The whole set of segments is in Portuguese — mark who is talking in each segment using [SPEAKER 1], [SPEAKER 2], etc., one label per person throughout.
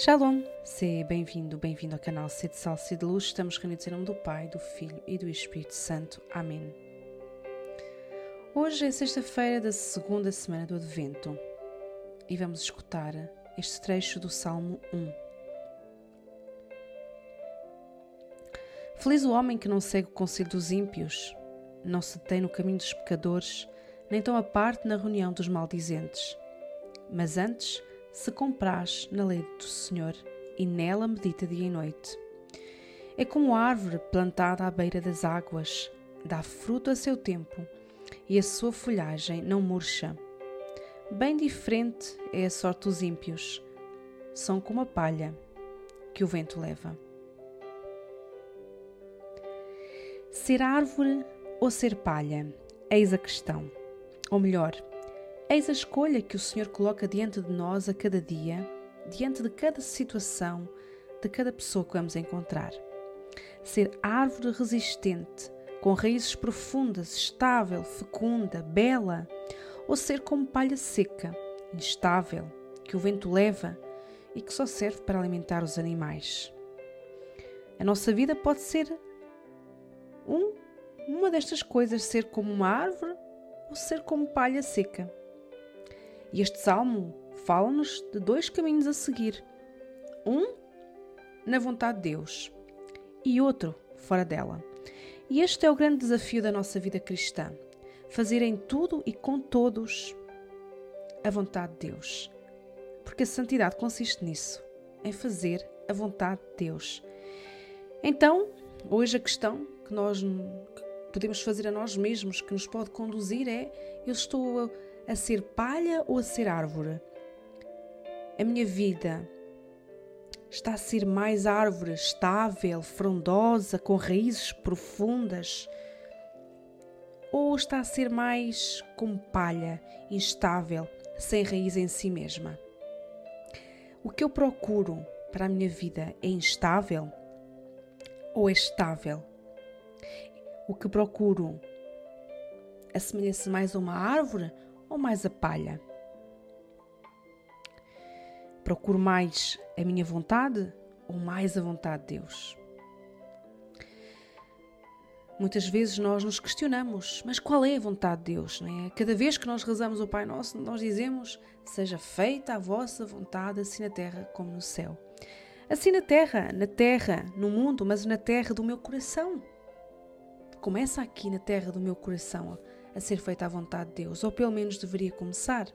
[SPEAKER 1] Shalom, seja bem-vindo, bem-vindo ao canal Sede Sal, Sede Luz. Estamos reunidos em nome do Pai, do Filho e do Espírito Santo. Amém. Hoje é sexta-feira da segunda semana do Advento e vamos escutar este trecho do Salmo 1. Feliz o homem que não segue o conselho dos ímpios, não se detém no caminho dos pecadores, nem toma parte na reunião dos maldizentes, mas antes se compraz na lei do Senhor e nela medita dia e noite. É como árvore plantada à beira das águas, dá fruto a seu tempo e a sua folhagem não murcha. Bem diferente é a sorte dos ímpios. São como a palha que o vento leva. Ser árvore ou ser palha? Eis a questão. Ou melhor, Eis a escolha que o Senhor coloca diante de nós a cada dia, diante de cada situação, de cada pessoa que vamos encontrar. Ser árvore resistente, com raízes profundas, estável, fecunda, bela, ou ser como palha seca, instável, que o vento leva e que só serve para alimentar os animais. A nossa vida pode ser um, uma destas coisas, ser como uma árvore ou ser como palha seca. E este salmo fala-nos de dois caminhos a seguir: um na vontade de Deus e outro fora dela. E este é o grande desafio da nossa vida cristã: fazer em tudo e com todos a vontade de Deus. Porque a santidade consiste nisso, em fazer a vontade de Deus. Então, hoje a questão que nós podemos fazer a nós mesmos, que nos pode conduzir, é: eu estou a ser palha ou a ser árvore? A minha vida está a ser mais árvore estável, frondosa, com raízes profundas? Ou está a ser mais como palha, instável, sem raiz em si mesma? O que eu procuro para a minha vida é instável ou é estável? O que procuro assemelha-se mais a uma árvore ou mais a palha? Procuro mais a minha vontade ou mais a vontade de Deus? Muitas vezes nós nos questionamos, mas qual é a vontade de Deus? É? Cada vez que nós rezamos o Pai Nosso, nós dizemos: Seja feita a vossa vontade, assim na terra como no céu. Assim na terra, na terra, no mundo, mas na terra do meu coração. Começa aqui na terra do meu coração a ser feita à vontade de Deus, ou pelo menos deveria começar.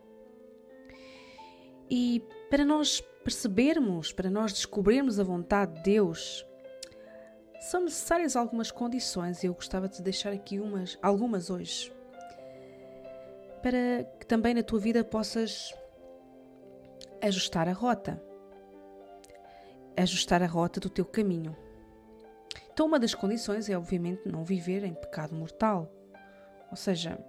[SPEAKER 1] E para nós percebermos, para nós descobrirmos a vontade de Deus, são necessárias algumas condições e eu gostava de deixar aqui umas, algumas hoje, para que também na tua vida possas ajustar a rota, ajustar a rota do teu caminho. Então, uma das condições é, obviamente, não viver em pecado mortal. Ou seja,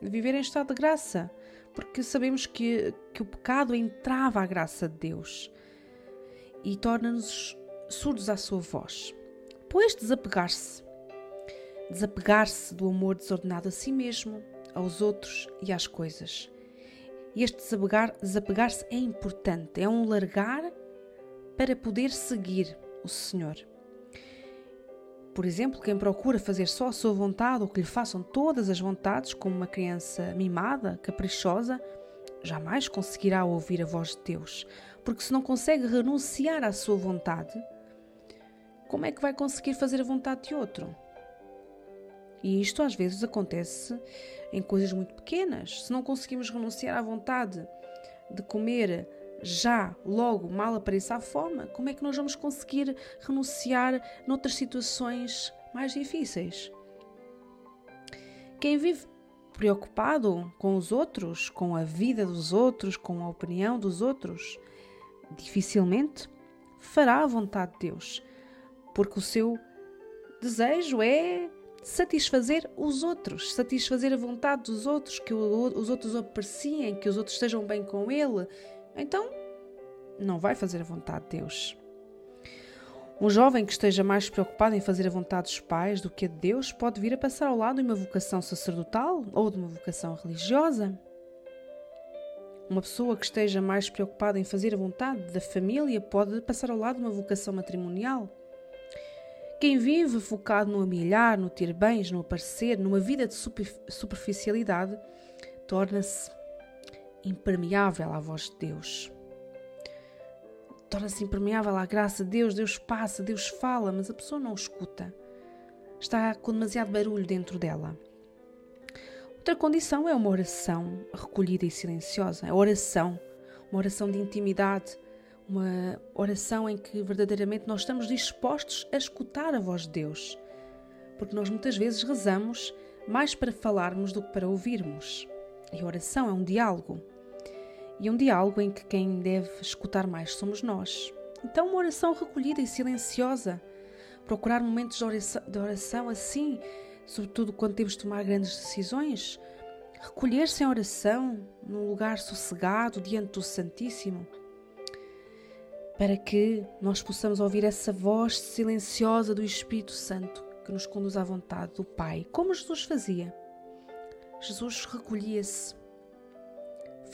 [SPEAKER 1] viver em estado de graça, porque sabemos que, que o pecado entrava à graça de Deus e torna-nos surdos à sua voz. Pois desapegar-se, desapegar-se do amor desordenado a si mesmo, aos outros e às coisas. Este desapegar-se desapegar é importante, é um largar para poder seguir o Senhor. Por exemplo, quem procura fazer só a sua vontade ou que lhe façam todas as vontades, como uma criança mimada, caprichosa, jamais conseguirá ouvir a voz de Deus, porque se não consegue renunciar à sua vontade, como é que vai conseguir fazer a vontade de outro? E isto às vezes acontece em coisas muito pequenas. Se não conseguimos renunciar à vontade de comer já, logo, mal apareça a fome, como é que nós vamos conseguir renunciar noutras situações mais difíceis? Quem vive preocupado com os outros, com a vida dos outros, com a opinião dos outros, dificilmente fará a vontade de Deus, porque o seu desejo é satisfazer os outros, satisfazer a vontade dos outros, que os outros apreciem, que os outros estejam bem com ele, então não vai fazer a vontade de Deus. Um jovem que esteja mais preocupado em fazer a vontade dos pais do que a de Deus pode vir a passar ao lado de uma vocação sacerdotal ou de uma vocação religiosa. Uma pessoa que esteja mais preocupada em fazer a vontade da família pode passar ao lado de uma vocação matrimonial. Quem vive focado no amilhar, no ter bens, no aparecer, numa vida de superficialidade, torna-se impermeável à voz de Deus. Torna-se impermeável à graça de Deus. Deus passa, Deus fala, mas a pessoa não escuta. Está com demasiado barulho dentro dela. Outra condição é uma oração recolhida e silenciosa. A oração, uma oração de intimidade, uma oração em que verdadeiramente nós estamos dispostos a escutar a voz de Deus. Porque nós muitas vezes rezamos mais para falarmos do que para ouvirmos. E a oração é um diálogo. E um diálogo em que quem deve escutar mais somos nós. Então, uma oração recolhida e silenciosa. Procurar momentos de oração, de oração assim, sobretudo quando temos de tomar grandes decisões. Recolher-se em oração, num lugar sossegado, diante do Santíssimo para que nós possamos ouvir essa voz silenciosa do Espírito Santo que nos conduz à vontade do Pai, como Jesus fazia. Jesus recolhia-se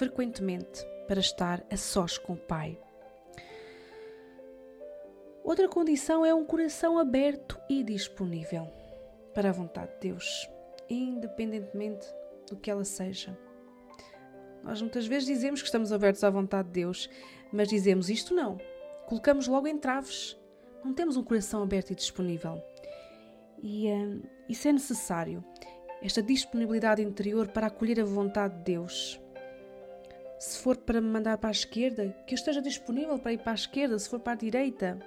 [SPEAKER 1] frequentemente para estar a sós com o Pai. Outra condição é um coração aberto e disponível para a vontade de Deus, independentemente do que ela seja. Nós muitas vezes dizemos que estamos abertos à vontade de Deus, mas dizemos isto não, colocamos logo entraves. Não temos um coração aberto e disponível. E uh, isso é necessário, esta disponibilidade interior para acolher a vontade de Deus. Se for para me mandar para a esquerda, que eu esteja disponível para ir para a esquerda. Se for para a direita,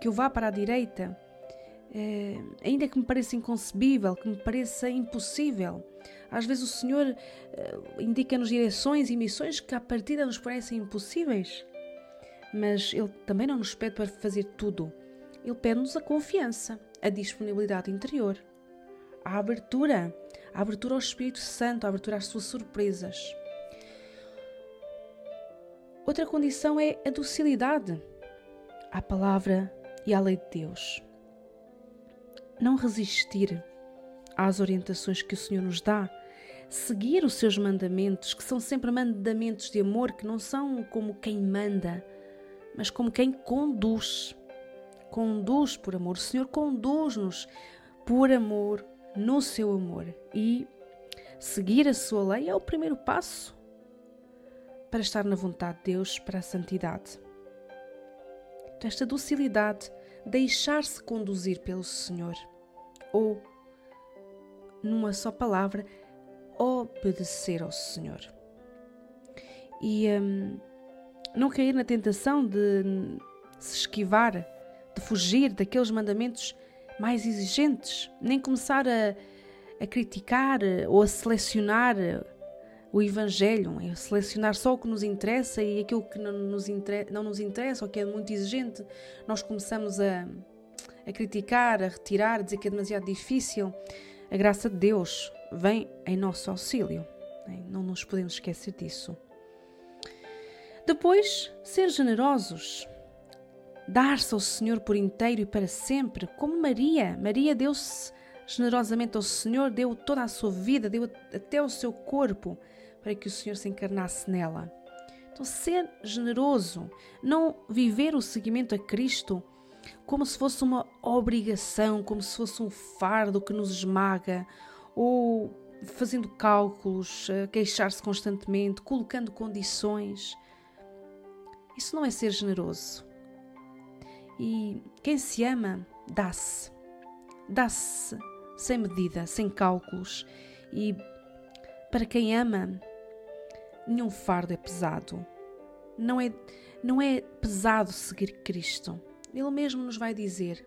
[SPEAKER 1] que eu vá para a direita. Uh, ainda que me pareça inconcebível, que me pareça impossível. Às vezes o Senhor uh, indica-nos direções e missões que à partida nos parecem impossíveis mas Ele também não nos pede para fazer tudo. Ele pede-nos a confiança, a disponibilidade interior, a abertura, a abertura ao Espírito Santo, a abertura às suas surpresas. Outra condição é a docilidade à palavra e à lei de Deus. Não resistir às orientações que o Senhor nos dá, seguir os seus mandamentos, que são sempre mandamentos de amor, que não são como quem manda, mas como quem conduz. Conduz por amor. O Senhor conduz-nos por amor, no seu amor. E seguir a sua lei é o primeiro passo para estar na vontade de Deus, para a santidade. Então, esta docilidade, deixar-se conduzir pelo Senhor, ou, numa só palavra, obedecer ao Senhor. E hum, não cair na tentação de se esquivar, de fugir daqueles mandamentos mais exigentes, nem começar a, a criticar ou a selecionar o Evangelho, a selecionar só o que nos interessa e aquilo que não nos, não nos interessa ou que é muito exigente, nós começamos a, a criticar, a retirar, a dizer que é demasiado difícil. A graça de Deus vem em nosso auxílio. Não nos podemos esquecer disso. Depois, ser generosos. Dar-se ao Senhor por inteiro e para sempre, como Maria. Maria deu-se generosamente ao Senhor, deu toda a sua vida, deu até o seu corpo para que o Senhor se encarnasse nela. Então, ser generoso, não viver o seguimento a Cristo como se fosse uma obrigação, como se fosse um fardo que nos esmaga, ou fazendo cálculos, queixar-se constantemente, colocando condições. Isso não é ser generoso. E quem se ama, dá-se. Dá-se sem medida, sem cálculos. E para quem ama, nenhum fardo é pesado. Não é, não é pesado seguir Cristo. Ele mesmo nos vai dizer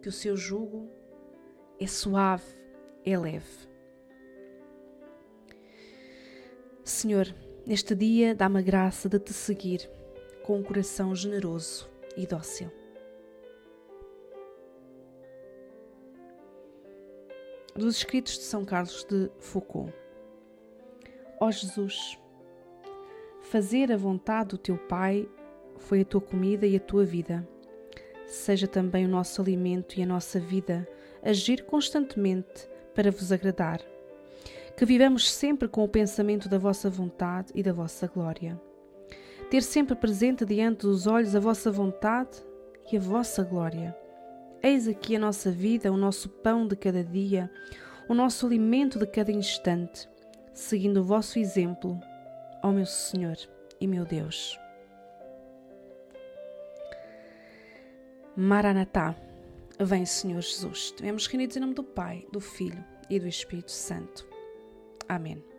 [SPEAKER 1] que o seu jugo é suave, é leve. Senhor, neste dia dá-me a graça de te seguir com um coração generoso e dócil. Dos escritos de São Carlos de Foucault. Ó Jesus, fazer a vontade do teu Pai foi a tua comida e a tua vida. Seja também o nosso alimento e a nossa vida agir constantemente para vos agradar. que vivamos sempre com o pensamento da vossa vontade e da vossa glória. Ter sempre presente diante dos olhos a vossa vontade e a vossa glória. Eis aqui a nossa vida, o nosso pão de cada dia, o nosso alimento de cada instante, seguindo o vosso exemplo, ó meu Senhor e meu Deus. Maranatá, vem Senhor Jesus. Estivemos reunidos em nome do Pai, do Filho e do Espírito Santo. Amém.